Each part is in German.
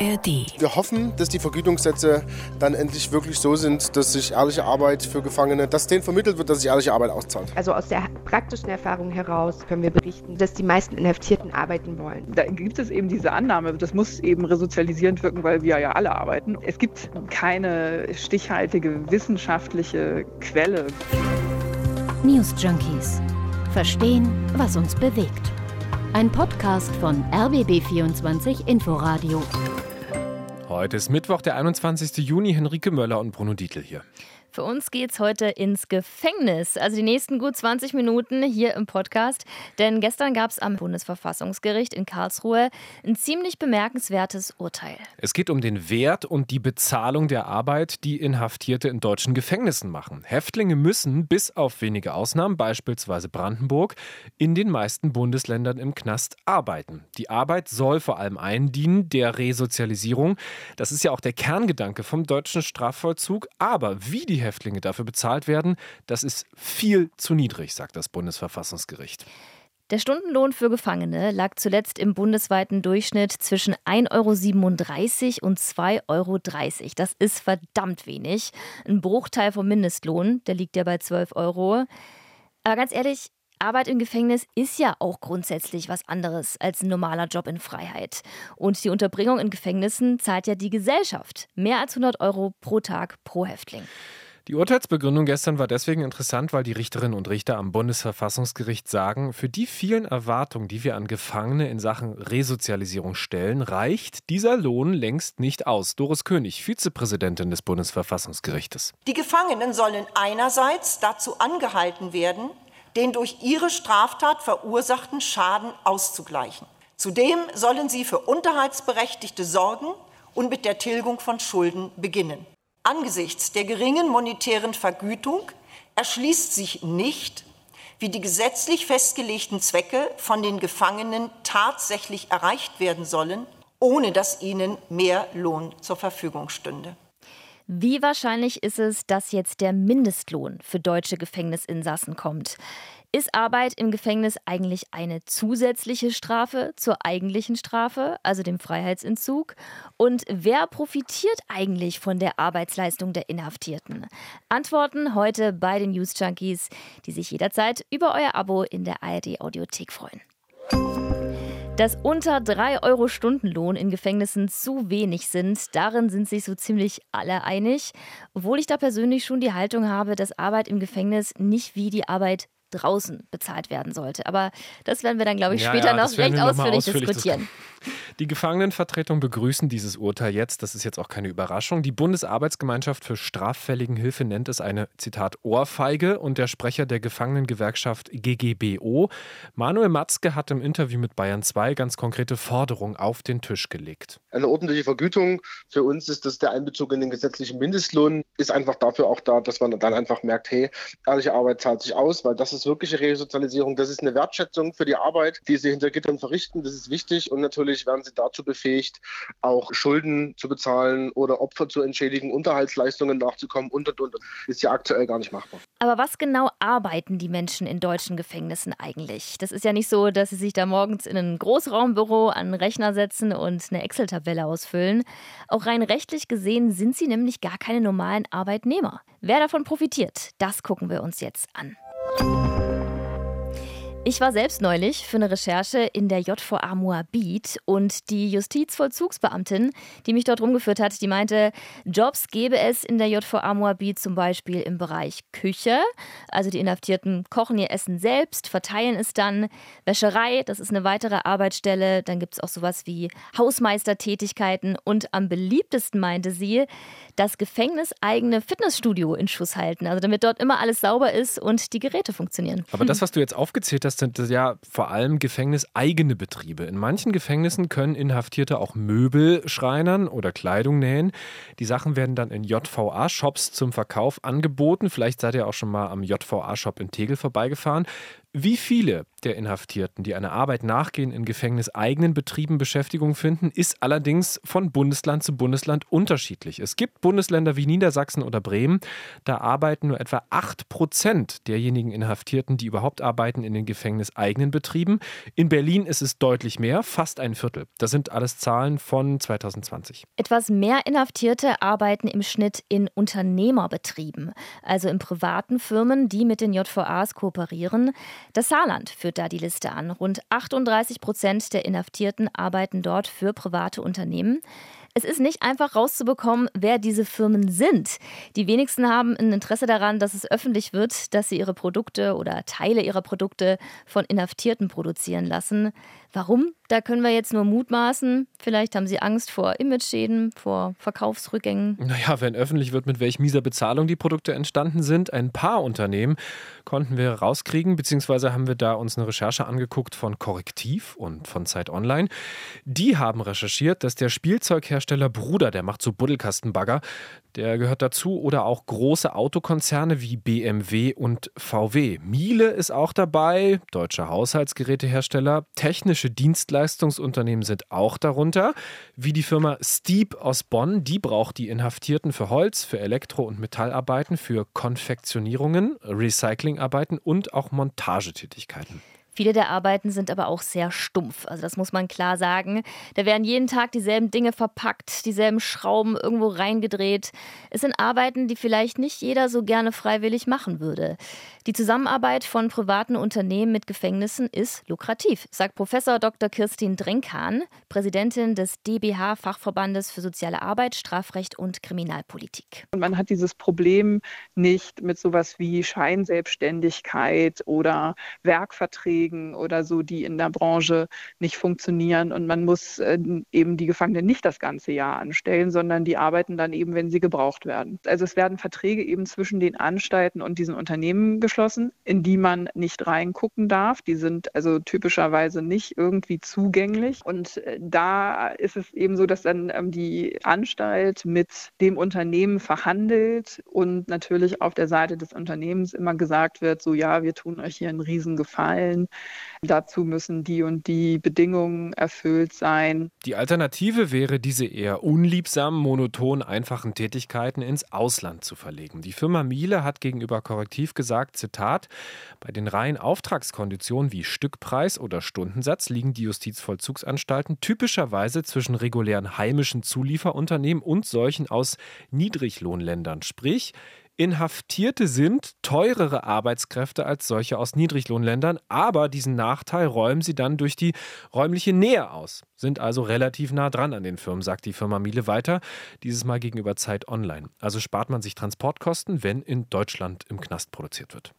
ARD. Wir hoffen, dass die Vergütungssätze dann endlich wirklich so sind, dass sich ehrliche Arbeit für Gefangene, dass denen vermittelt wird, dass sich ehrliche Arbeit auszahlt. Also aus der praktischen Erfahrung heraus können wir berichten, dass die meisten Inhaftierten arbeiten wollen. Da gibt es eben diese Annahme, das muss eben resozialisierend wirken, weil wir ja alle arbeiten. Es gibt keine stichhaltige wissenschaftliche Quelle. News Junkies. Verstehen, was uns bewegt. Ein Podcast von RBB24 Inforadio. Heute ist Mittwoch, der 21. Juni. Henrike Möller und Bruno Dietl hier. Für uns geht's heute ins Gefängnis. Also die nächsten gut 20 Minuten hier im Podcast. Denn gestern gab es am Bundesverfassungsgericht in Karlsruhe ein ziemlich bemerkenswertes Urteil. Es geht um den Wert und die Bezahlung der Arbeit, die Inhaftierte in deutschen Gefängnissen machen. Häftlinge müssen, bis auf wenige Ausnahmen, beispielsweise Brandenburg, in den meisten Bundesländern im Knast arbeiten. Die Arbeit soll vor allem eindienen der Resozialisierung. Das ist ja auch der Kerngedanke vom deutschen Strafvollzug. Aber wie die Häftlinge dafür bezahlt werden, das ist viel zu niedrig, sagt das Bundesverfassungsgericht. Der Stundenlohn für Gefangene lag zuletzt im bundesweiten Durchschnitt zwischen 1,37 Euro und 2,30 Euro. Das ist verdammt wenig. Ein Bruchteil vom Mindestlohn, der liegt ja bei 12 Euro. Aber ganz ehrlich, Arbeit im Gefängnis ist ja auch grundsätzlich was anderes als ein normaler Job in Freiheit. Und die Unterbringung in Gefängnissen zahlt ja die Gesellschaft. Mehr als 100 Euro pro Tag pro Häftling. Die Urteilsbegründung gestern war deswegen interessant, weil die Richterinnen und Richter am Bundesverfassungsgericht sagen, für die vielen Erwartungen, die wir an Gefangene in Sachen Resozialisierung stellen, reicht dieser Lohn längst nicht aus. Doris König, Vizepräsidentin des Bundesverfassungsgerichtes. Die Gefangenen sollen einerseits dazu angehalten werden, den durch ihre Straftat verursachten Schaden auszugleichen. Zudem sollen sie für Unterhaltsberechtigte sorgen und mit der Tilgung von Schulden beginnen. Angesichts der geringen monetären Vergütung erschließt sich nicht, wie die gesetzlich festgelegten Zwecke von den Gefangenen tatsächlich erreicht werden sollen, ohne dass ihnen mehr Lohn zur Verfügung stünde. Wie wahrscheinlich ist es, dass jetzt der Mindestlohn für deutsche Gefängnisinsassen kommt? Ist Arbeit im Gefängnis eigentlich eine zusätzliche Strafe zur eigentlichen Strafe, also dem Freiheitsentzug? Und wer profitiert eigentlich von der Arbeitsleistung der Inhaftierten? Antworten heute bei den News Junkies, die sich jederzeit über euer Abo in der ARD Audiothek freuen. Dass unter 3 Euro Stundenlohn in Gefängnissen zu wenig sind, darin sind sich so ziemlich alle einig. Obwohl ich da persönlich schon die Haltung habe, dass Arbeit im Gefängnis nicht wie die Arbeit draußen bezahlt werden sollte. Aber das werden wir dann, glaube ich, später ja, noch recht ausführlich ausführlich diskutieren. Die Gefangenenvertretung begrüßen dieses Urteil jetzt. Das ist jetzt auch keine Überraschung. Die Bundesarbeitsgemeinschaft für Straffälligenhilfe nennt es eine, Zitat, Ohrfeige. Und der Sprecher der Gefangenengewerkschaft GGBO, Manuel Matzke, hat im Interview mit Bayern 2 ganz konkrete Forderungen auf den Tisch gelegt. Eine ordentliche Vergütung für uns ist das der Einbezug in den gesetzlichen Mindestlohn, ist einfach dafür auch da, dass man dann einfach merkt, hey, ehrliche Arbeit zahlt sich aus, weil das ist wirkliche Resozialisierung, das ist eine Wertschätzung für die Arbeit, die sie hinter Gittern verrichten, das ist wichtig und natürlich werden sie dazu befähigt, auch Schulden zu bezahlen oder Opfer zu entschädigen, Unterhaltsleistungen nachzukommen und und und. Ist ja aktuell gar nicht machbar. Aber was genau arbeiten die Menschen in deutschen Gefängnissen eigentlich? Das ist ja nicht so, dass sie sich da morgens in ein Großraumbüro an einen Rechner setzen und eine Excel-Tabelle ausfüllen. Auch rein rechtlich gesehen sind sie nämlich gar keine normalen Arbeitnehmer. Wer davon profitiert, das gucken wir uns jetzt an. Ich war selbst neulich für eine Recherche in der JVA Moabit und die Justizvollzugsbeamtin, die mich dort rumgeführt hat, die meinte, Jobs gäbe es in der JVA Moabit zum Beispiel im Bereich Küche. Also die Inhaftierten kochen ihr Essen selbst, verteilen es dann. Wäscherei, das ist eine weitere Arbeitsstelle. Dann gibt es auch sowas wie Hausmeistertätigkeiten und am beliebtesten meinte sie, das gefängniseigene Fitnessstudio in Schuss halten. Also damit dort immer alles sauber ist und die Geräte funktionieren. Aber das, was du jetzt aufgezählt hast, sind ja vor allem gefängniseigene Betriebe. In manchen Gefängnissen können Inhaftierte auch Möbel schreinern oder Kleidung nähen. Die Sachen werden dann in JVA-Shops zum Verkauf angeboten. Vielleicht seid ihr auch schon mal am JVA-Shop in Tegel vorbeigefahren. Wie viele der Inhaftierten, die einer Arbeit nachgehen, in gefängniseigenen Betrieben Beschäftigung finden, ist allerdings von Bundesland zu Bundesland unterschiedlich. Es gibt Bundesländer wie Niedersachsen oder Bremen, da arbeiten nur etwa 8 Prozent derjenigen Inhaftierten, die überhaupt arbeiten, in den gefängniseigenen Betrieben. In Berlin ist es deutlich mehr, fast ein Viertel. Das sind alles Zahlen von 2020. Etwas mehr Inhaftierte arbeiten im Schnitt in Unternehmerbetrieben, also in privaten Firmen, die mit den JVAs kooperieren. Das Saarland führt da die Liste an. Rund 38 Prozent der Inhaftierten arbeiten dort für private Unternehmen. Es ist nicht einfach rauszubekommen, wer diese Firmen sind. Die wenigsten haben ein Interesse daran, dass es öffentlich wird, dass sie ihre Produkte oder Teile ihrer Produkte von Inhaftierten produzieren lassen. Warum? Da können wir jetzt nur mutmaßen. Vielleicht haben sie Angst vor Imageschäden, vor Verkaufsrückgängen. Naja, wenn öffentlich wird, mit welch mieser Bezahlung die Produkte entstanden sind, ein paar Unternehmen konnten wir rauskriegen, beziehungsweise haben wir da uns eine Recherche angeguckt von Korrektiv und von Zeit Online. Die haben recherchiert, dass der Spielzeughersteller Bruder, der macht so Buddelkastenbagger, der gehört dazu, oder auch große Autokonzerne wie BMW und VW. Miele ist auch dabei, deutscher Haushaltsgerätehersteller, technische Dienstleistungsunternehmen sind auch darunter, wie die Firma Steep aus Bonn, die braucht die Inhaftierten für Holz, für Elektro- und Metallarbeiten, für Konfektionierungen, Recyclingarbeiten und auch Montagetätigkeiten. Viele der Arbeiten sind aber auch sehr stumpf. Also das muss man klar sagen. Da werden jeden Tag dieselben Dinge verpackt, dieselben Schrauben irgendwo reingedreht. Es sind Arbeiten, die vielleicht nicht jeder so gerne freiwillig machen würde. Die Zusammenarbeit von privaten Unternehmen mit Gefängnissen ist lukrativ, sagt Professor Dr. Kirstin Drenkan, Präsidentin des DBH Fachverbandes für soziale Arbeit, Strafrecht und Kriminalpolitik. Und man hat dieses Problem nicht mit sowas wie Scheinselbstständigkeit oder Werkverträgen oder so, die in der Branche nicht funktionieren. Und man muss äh, eben die Gefangenen nicht das ganze Jahr anstellen, sondern die arbeiten dann eben, wenn sie gebraucht werden. Also es werden Verträge eben zwischen den Anstalten und diesen Unternehmen geschlossen in die man nicht reingucken darf. Die sind also typischerweise nicht irgendwie zugänglich. Und äh, da ist es eben so, dass dann ähm, die Anstalt mit dem Unternehmen verhandelt und natürlich auf der Seite des Unternehmens immer gesagt wird, so ja, wir tun euch hier einen Riesengefallen. Dazu müssen die und die Bedingungen erfüllt sein. Die Alternative wäre, diese eher unliebsamen, monoton einfachen Tätigkeiten ins Ausland zu verlegen. Die Firma Miele hat gegenüber Korrektiv gesagt, Zitat, bei den reinen Auftragskonditionen wie Stückpreis oder Stundensatz liegen die Justizvollzugsanstalten typischerweise zwischen regulären heimischen Zulieferunternehmen und solchen aus Niedriglohnländern. Sprich, Inhaftierte sind teurere Arbeitskräfte als solche aus Niedriglohnländern, aber diesen Nachteil räumen sie dann durch die räumliche Nähe aus, sind also relativ nah dran an den Firmen, sagt die Firma Miele weiter, dieses Mal gegenüber Zeit Online. Also spart man sich Transportkosten, wenn in Deutschland im Knast produziert wird.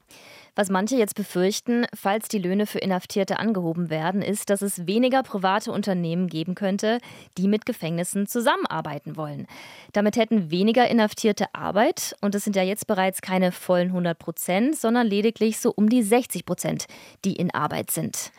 Was manche jetzt befürchten, falls die Löhne für Inhaftierte angehoben werden, ist, dass es weniger private Unternehmen geben könnte, die mit Gefängnissen zusammenarbeiten wollen. Damit hätten weniger Inhaftierte Arbeit und es sind ja jetzt bereits keine vollen 100 Prozent, sondern lediglich so um die 60 Prozent, die in Arbeit sind.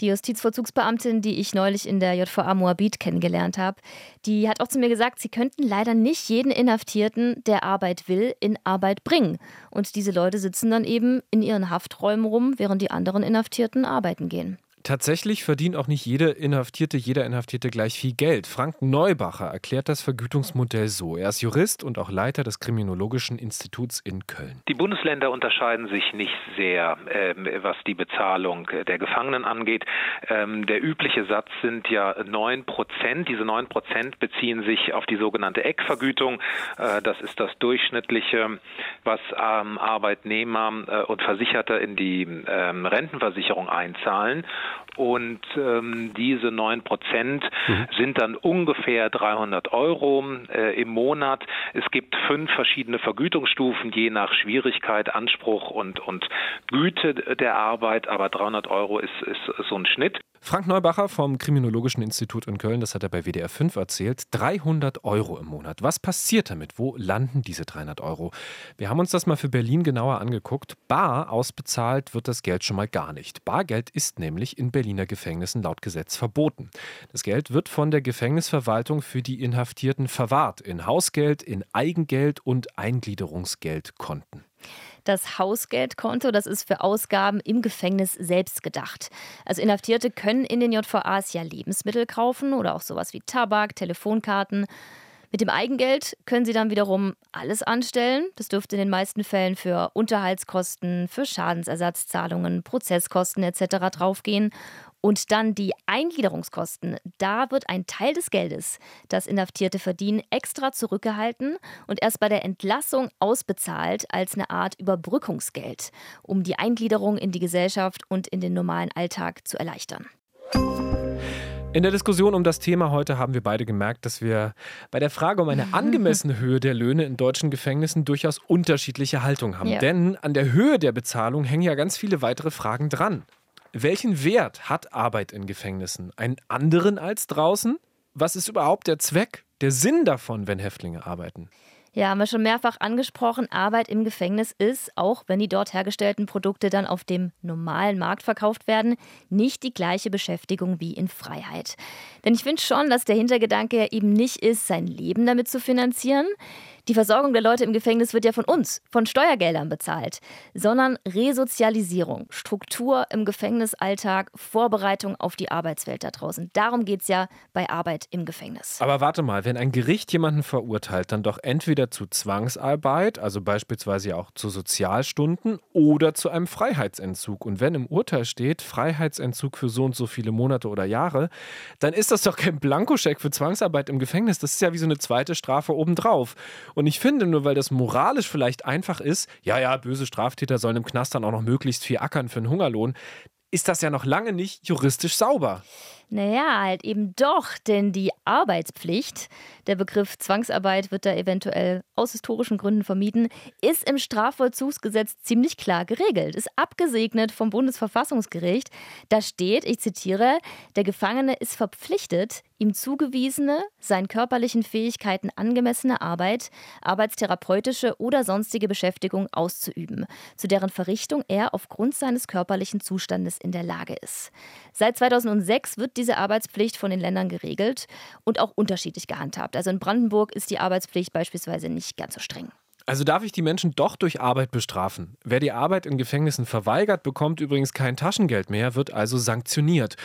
Die Justizvollzugsbeamtin, die ich neulich in der JVA Moabit kennengelernt habe, die hat auch zu mir gesagt, sie könnten leider nicht jeden Inhaftierten, der Arbeit will, in Arbeit bringen. Und diese Leute sitzen dann eben in ihren Hafträumen rum, während die anderen Inhaftierten arbeiten gehen. Tatsächlich verdient auch nicht jede Inhaftierte, jeder Inhaftierte gleich viel Geld. Frank Neubacher erklärt das Vergütungsmodell so. Er ist Jurist und auch Leiter des Kriminologischen Instituts in Köln. Die Bundesländer unterscheiden sich nicht sehr, ähm, was die Bezahlung der Gefangenen angeht. Ähm, der übliche Satz sind ja 9 Prozent. Diese 9 Prozent beziehen sich auf die sogenannte Eckvergütung. Äh, das ist das durchschnittliche, was ähm, Arbeitnehmer äh, und Versicherte in die ähm, Rentenversicherung einzahlen. Und ähm, diese 9 Prozent mhm. sind dann ungefähr 300 Euro äh, im Monat. Es gibt fünf verschiedene Vergütungsstufen, je nach Schwierigkeit, Anspruch und, und Güte der Arbeit. Aber 300 Euro ist, ist so ein Schnitt. Frank Neubacher vom Kriminologischen Institut in Köln, das hat er bei WDR 5 erzählt, 300 Euro im Monat. Was passiert damit? Wo landen diese 300 Euro? Wir haben uns das mal für Berlin genauer angeguckt. Bar ausbezahlt wird das Geld schon mal gar nicht. Bargeld ist nämlich in Berliner Gefängnissen laut Gesetz verboten. Das Geld wird von der Gefängnisverwaltung für die Inhaftierten verwahrt in Hausgeld, in Eigengeld und Eingliederungsgeldkonten. Das Hausgeldkonto, das ist für Ausgaben im Gefängnis selbst gedacht. Also Inhaftierte können in den JVAs ja Lebensmittel kaufen oder auch sowas wie Tabak, Telefonkarten. Mit dem Eigengeld können Sie dann wiederum alles anstellen. Das dürfte in den meisten Fällen für Unterhaltskosten, für Schadensersatzzahlungen, Prozesskosten etc. draufgehen. Und dann die Eingliederungskosten. Da wird ein Teil des Geldes, das Inhaftierte verdienen, extra zurückgehalten und erst bei der Entlassung ausbezahlt als eine Art Überbrückungsgeld, um die Eingliederung in die Gesellschaft und in den normalen Alltag zu erleichtern. In der Diskussion um das Thema heute haben wir beide gemerkt, dass wir bei der Frage um eine angemessene Höhe der Löhne in deutschen Gefängnissen durchaus unterschiedliche Haltungen haben. Ja. Denn an der Höhe der Bezahlung hängen ja ganz viele weitere Fragen dran. Welchen Wert hat Arbeit in Gefängnissen? Einen anderen als draußen? Was ist überhaupt der Zweck, der Sinn davon, wenn Häftlinge arbeiten? Ja, haben wir schon mehrfach angesprochen. Arbeit im Gefängnis ist, auch wenn die dort hergestellten Produkte dann auf dem normalen Markt verkauft werden, nicht die gleiche Beschäftigung wie in Freiheit. Denn ich finde schon, dass der Hintergedanke eben nicht ist, sein Leben damit zu finanzieren. Die Versorgung der Leute im Gefängnis wird ja von uns, von Steuergeldern bezahlt, sondern Resozialisierung, Struktur im Gefängnisalltag, Vorbereitung auf die Arbeitswelt da draußen. Darum geht es ja bei Arbeit im Gefängnis. Aber warte mal, wenn ein Gericht jemanden verurteilt, dann doch entweder zu Zwangsarbeit, also beispielsweise auch zu Sozialstunden oder zu einem Freiheitsentzug. Und wenn im Urteil steht, Freiheitsentzug für so und so viele Monate oder Jahre, dann ist das doch kein Blankoscheck für Zwangsarbeit im Gefängnis. Das ist ja wie so eine zweite Strafe obendrauf. Ich finde, nur weil das moralisch vielleicht einfach ist, ja, ja, böse Straftäter sollen im Knast dann auch noch möglichst viel ackern für einen Hungerlohn, ist das ja noch lange nicht juristisch sauber. Naja, halt eben doch, denn die Arbeitspflicht, der Begriff Zwangsarbeit wird da eventuell aus historischen Gründen vermieden, ist im Strafvollzugsgesetz ziemlich klar geregelt, ist abgesegnet vom Bundesverfassungsgericht. Da steht, ich zitiere, der Gefangene ist verpflichtet, ihm zugewiesene, seinen körperlichen Fähigkeiten angemessene Arbeit, arbeitstherapeutische oder sonstige Beschäftigung auszuüben, zu deren Verrichtung er aufgrund seines körperlichen Zustandes in der Lage ist. Seit 2006 wird diese Arbeitspflicht von den Ländern geregelt und auch unterschiedlich gehandhabt. Also in Brandenburg ist die Arbeitspflicht beispielsweise nicht ganz so streng. Also darf ich die Menschen doch durch Arbeit bestrafen. Wer die Arbeit in Gefängnissen verweigert, bekommt übrigens kein Taschengeld mehr, wird also sanktioniert.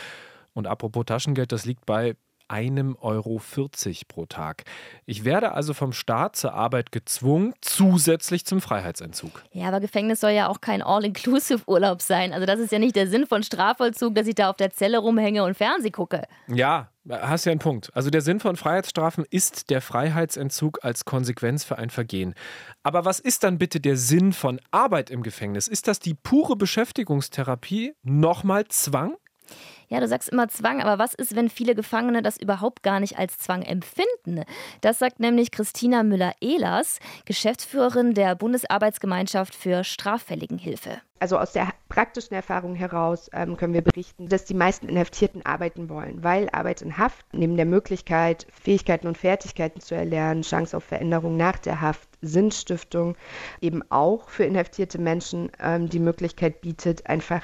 Und apropos Taschengeld, das liegt bei einem Euro 40 pro Tag. Ich werde also vom Staat zur Arbeit gezwungen, zusätzlich zum Freiheitsentzug. Ja, aber Gefängnis soll ja auch kein All-Inclusive-Urlaub sein. Also das ist ja nicht der Sinn von Strafvollzug, dass ich da auf der Zelle rumhänge und Fernseh gucke. Ja, hast ja einen Punkt. Also der Sinn von Freiheitsstrafen ist der Freiheitsentzug als Konsequenz für ein Vergehen. Aber was ist dann bitte der Sinn von Arbeit im Gefängnis? Ist das die pure Beschäftigungstherapie? Nochmal Zwang? Ja, du sagst immer Zwang, aber was ist, wenn viele Gefangene das überhaupt gar nicht als Zwang empfinden? Das sagt nämlich Christina Müller-Ehlers, Geschäftsführerin der Bundesarbeitsgemeinschaft für Straffälligenhilfe. Also aus der praktischen Erfahrung heraus ähm, können wir berichten, dass die meisten Inhaftierten arbeiten wollen, weil Arbeit in Haft neben der Möglichkeit, Fähigkeiten und Fertigkeiten zu erlernen, Chance auf Veränderung nach der Haft, Sinnstiftung eben auch für inhaftierte Menschen ähm, die Möglichkeit bietet, einfach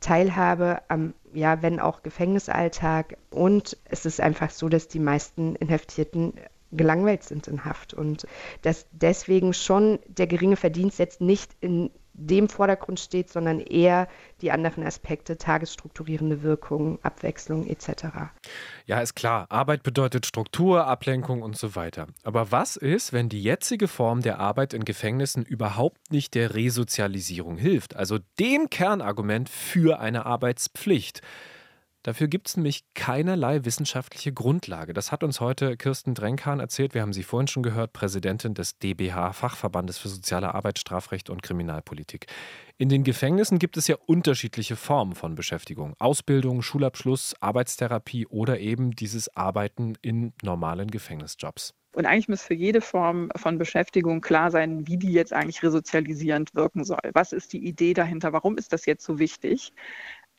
Teilhabe am, ja, wenn auch Gefängnisalltag. Und es ist einfach so, dass die meisten Inhaftierten gelangweilt sind in Haft und dass deswegen schon der geringe Verdienst jetzt nicht in dem Vordergrund steht, sondern eher die anderen Aspekte, tagesstrukturierende Wirkung, Abwechslung etc. Ja, ist klar, Arbeit bedeutet Struktur, Ablenkung und so weiter. Aber was ist, wenn die jetzige Form der Arbeit in Gefängnissen überhaupt nicht der Resozialisierung hilft, also dem Kernargument für eine Arbeitspflicht? Dafür gibt es nämlich keinerlei wissenschaftliche Grundlage. Das hat uns heute Kirsten Drenkan erzählt. Wir haben sie vorhin schon gehört, Präsidentin des DBH, Fachverbandes für soziale Arbeit, Strafrecht und Kriminalpolitik. In den Gefängnissen gibt es ja unterschiedliche Formen von Beschäftigung. Ausbildung, Schulabschluss, Arbeitstherapie oder eben dieses Arbeiten in normalen Gefängnisjobs. Und eigentlich muss für jede Form von Beschäftigung klar sein, wie die jetzt eigentlich resozialisierend wirken soll. Was ist die Idee dahinter? Warum ist das jetzt so wichtig?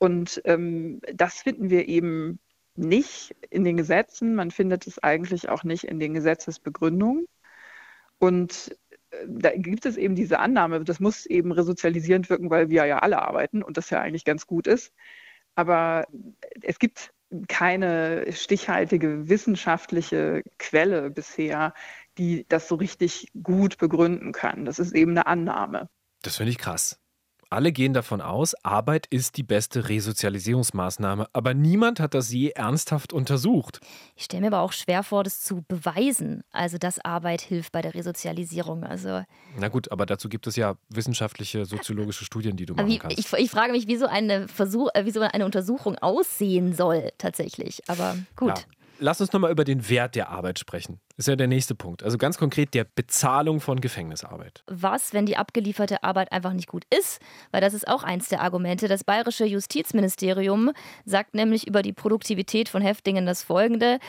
Und ähm, das finden wir eben nicht in den Gesetzen. Man findet es eigentlich auch nicht in den Gesetzesbegründungen. Und äh, da gibt es eben diese Annahme, das muss eben resozialisierend wirken, weil wir ja alle arbeiten und das ja eigentlich ganz gut ist. Aber es gibt keine stichhaltige wissenschaftliche Quelle bisher, die das so richtig gut begründen kann. Das ist eben eine Annahme. Das finde ich krass. Alle gehen davon aus, Arbeit ist die beste Resozialisierungsmaßnahme, aber niemand hat das je ernsthaft untersucht. Ich stelle mir aber auch schwer vor, das zu beweisen, also dass Arbeit hilft bei der Resozialisierung. Also Na gut, aber dazu gibt es ja wissenschaftliche, soziologische Studien, die du machen wie, kannst. ich, ich, frage mich, wie so, eine Versuch, äh, wie so eine Untersuchung aussehen soll tatsächlich. Aber gut. Ja. Lass uns nochmal über den Wert der Arbeit sprechen. Ist ja der nächste Punkt. Also ganz konkret der Bezahlung von Gefängnisarbeit. Was, wenn die abgelieferte Arbeit einfach nicht gut ist? Weil das ist auch eins der Argumente. Das bayerische Justizministerium sagt nämlich über die Produktivität von Häftlingen das folgende.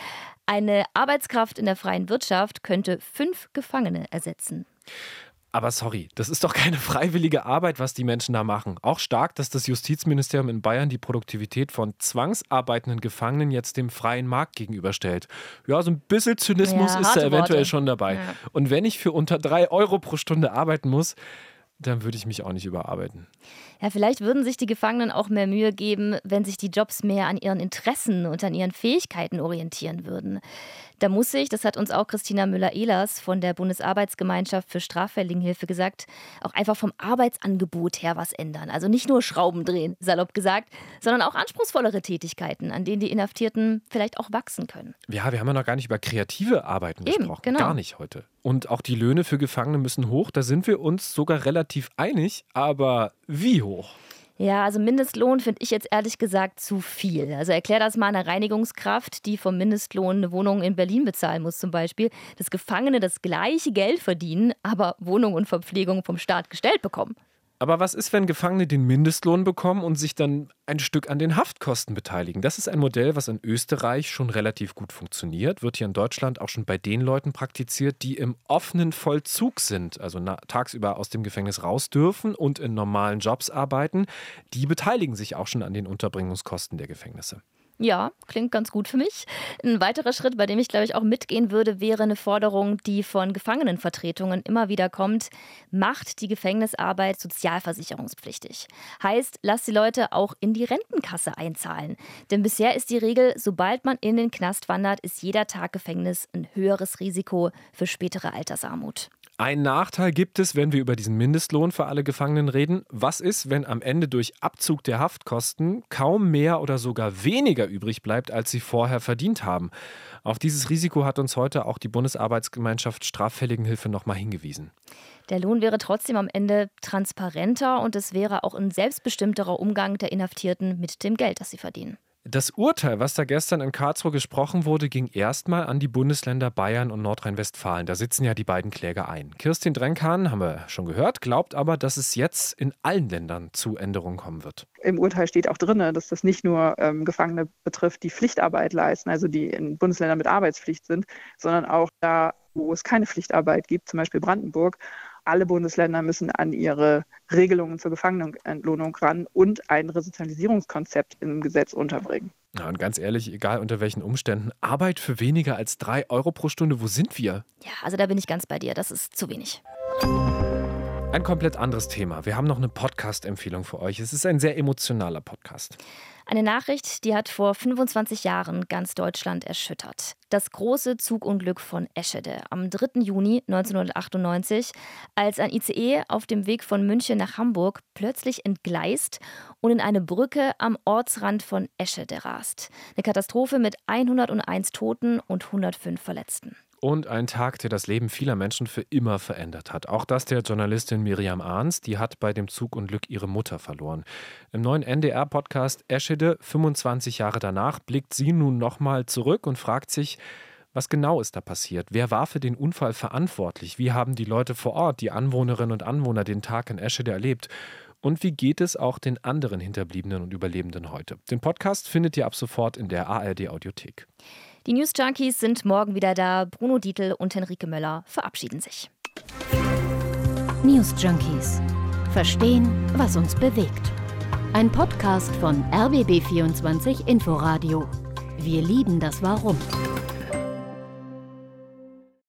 Eine Arbeitskraft in der freien Wirtschaft könnte fünf Gefangene ersetzen. Aber sorry, das ist doch keine freiwillige Arbeit, was die Menschen da machen. Auch stark, dass das Justizministerium in Bayern die Produktivität von zwangsarbeitenden Gefangenen jetzt dem freien Markt gegenüberstellt. Ja, so ein bisschen Zynismus Ja, ist da eventuell Worte. schon dabei. Ja. Und wenn ich für unter drei Euro pro Stunde arbeiten muss, dann würde ich mich auch nicht überarbeiten. Ja, vielleicht würden sich die Gefangenen auch mehr Mühe geben, wenn sich die Jobs mehr an ihren Interessen und an ihren Fähigkeiten orientieren würden. Da muss sich, das hat uns auch Christina Müller-Ehlers von der Bundesarbeitsgemeinschaft für Straffälligenhilfe gesagt, auch einfach vom Arbeitsangebot her was ändern. Also nicht nur Schrauben drehen, salopp gesagt, sondern auch anspruchsvollere Tätigkeiten, an denen die Inhaftierten vielleicht auch wachsen können. Ja, wir haben ja noch gar nicht über kreative Arbeiten Eben, gesprochen. genau. Gar nicht heute. Und auch die Löhne für Gefangene müssen hoch. Da sind wir uns sogar relativ einig. Aber wie hoch? Ja, also Mindestlohn finde ich jetzt ehrlich gesagt zu viel. Also erklär das mal einer Reinigungskraft, die vom Mindestlohn eine Wohnung in Berlin bezahlen muss zum Beispiel, dass Gefangene das gleiche Geld verdienen, aber Wohnung und Verpflegung vom Staat gestellt bekommen. Aber was ist, wenn Gefangene den Mindestlohn bekommen und sich dann ein Stück an den Haftkosten beteiligen? Das ist ein Modell, was in Österreich schon relativ gut funktioniert, wird hier in Deutschland auch schon bei den Leuten praktiziert, die im offenen Vollzug sind, also tagsüber aus dem Gefängnis raus dürfen und in normalen Jobs arbeiten. Die beteiligen sich auch schon an den Unterbringungskosten der Gefängnisse. Ja, klingt ganz gut für mich. Ein weiterer Schritt, bei dem ich glaube ich auch mitgehen würde, wäre eine Forderung, die von Gefangenenvertretungen immer wieder kommt. Macht die Gefängnisarbeit sozialversicherungspflichtig. Heißt, lasst die Leute auch in die Rentenkasse einzahlen. Denn bisher ist die Regel, sobald man in den Knast wandert, ist jeder Tag Gefängnis ein höheres Risiko für spätere Altersarmut. Ein Nachteil gibt es, wenn wir über diesen Mindestlohn für alle Gefangenen reden. Was ist, wenn am Ende durch Abzug der Haftkosten kaum mehr oder sogar weniger übrig bleibt, als sie vorher verdient haben? Auf dieses Risiko hat uns heute auch die Bundesarbeitsgemeinschaft Straffälligenhilfe nochmal hingewiesen. Der Lohn wäre trotzdem am Ende transparenter und es wäre auch ein selbstbestimmterer Umgang der Inhaftierten mit dem Geld, das sie verdienen. Das Urteil, was da gestern in Karlsruhe gesprochen wurde, ging erstmal an die Bundesländer Bayern und Nordrhein-Westfalen. Da sitzen ja die beiden Kläger ein. Kirstin Drenkan, haben wir schon gehört, glaubt aber, dass es jetzt in allen Ländern zu Änderungen kommen wird. Im Urteil steht auch drin, dass das nicht nur ähm, Gefangene betrifft, die Pflichtarbeit leisten, also die in Bundesländern mit Arbeitspflicht sind, sondern auch da, wo es keine Pflichtarbeit gibt, zum Beispiel Brandenburg. Alle Bundesländer müssen an ihre Regelungen zur Gefangenenentlohnung ran und ein Resozialisierungskonzept im Gesetz unterbringen. Ja, und ganz ehrlich, egal unter welchen Umständen, Arbeit für weniger als drei Euro pro Stunde, wo sind wir? Ja, also da bin ich ganz bei dir. Das ist zu wenig. Ein komplett anderes Thema. Wir haben noch eine Podcast-Empfehlung für euch. Es ist ein sehr emotionaler Podcast. Eine Nachricht, die hat vor 25 Jahren ganz Deutschland erschüttert. Das große Zugunglück von Eschede am 3. Juni 1998, als ein ICE auf dem Weg von München nach Hamburg plötzlich entgleist und in eine Brücke am Ortsrand von Eschede rast. Eine Katastrophe mit 101 Toten und 105 Verletzten. Und ein Tag, der das Leben vieler Menschen für immer verändert hat. Auch das der Journalistin Miriam Ahns, die hat bei dem Zugunglück ihre Mutter verloren. Im neuen NDR-Podcast Eschede, 25 Jahre danach, blickt sie nun nochmal zurück und fragt sich, was genau ist da passiert? Wer war für den Unfall verantwortlich? Wie haben die Leute vor Ort, die Anwohnerinnen und Anwohner, den Tag in Eschede erlebt? Und wie geht es auch den anderen Hinterbliebenen und Überlebenden heute? Den Podcast findet ihr ab sofort in der ARD-Audiothek. Die News Junkies sind morgen wieder da. Bruno Dietl und Henrike Möller verabschieden sich. News Junkies. Verstehen, was uns bewegt. Ein Podcast von RBB24 Inforadio. Wir lieben das Warum.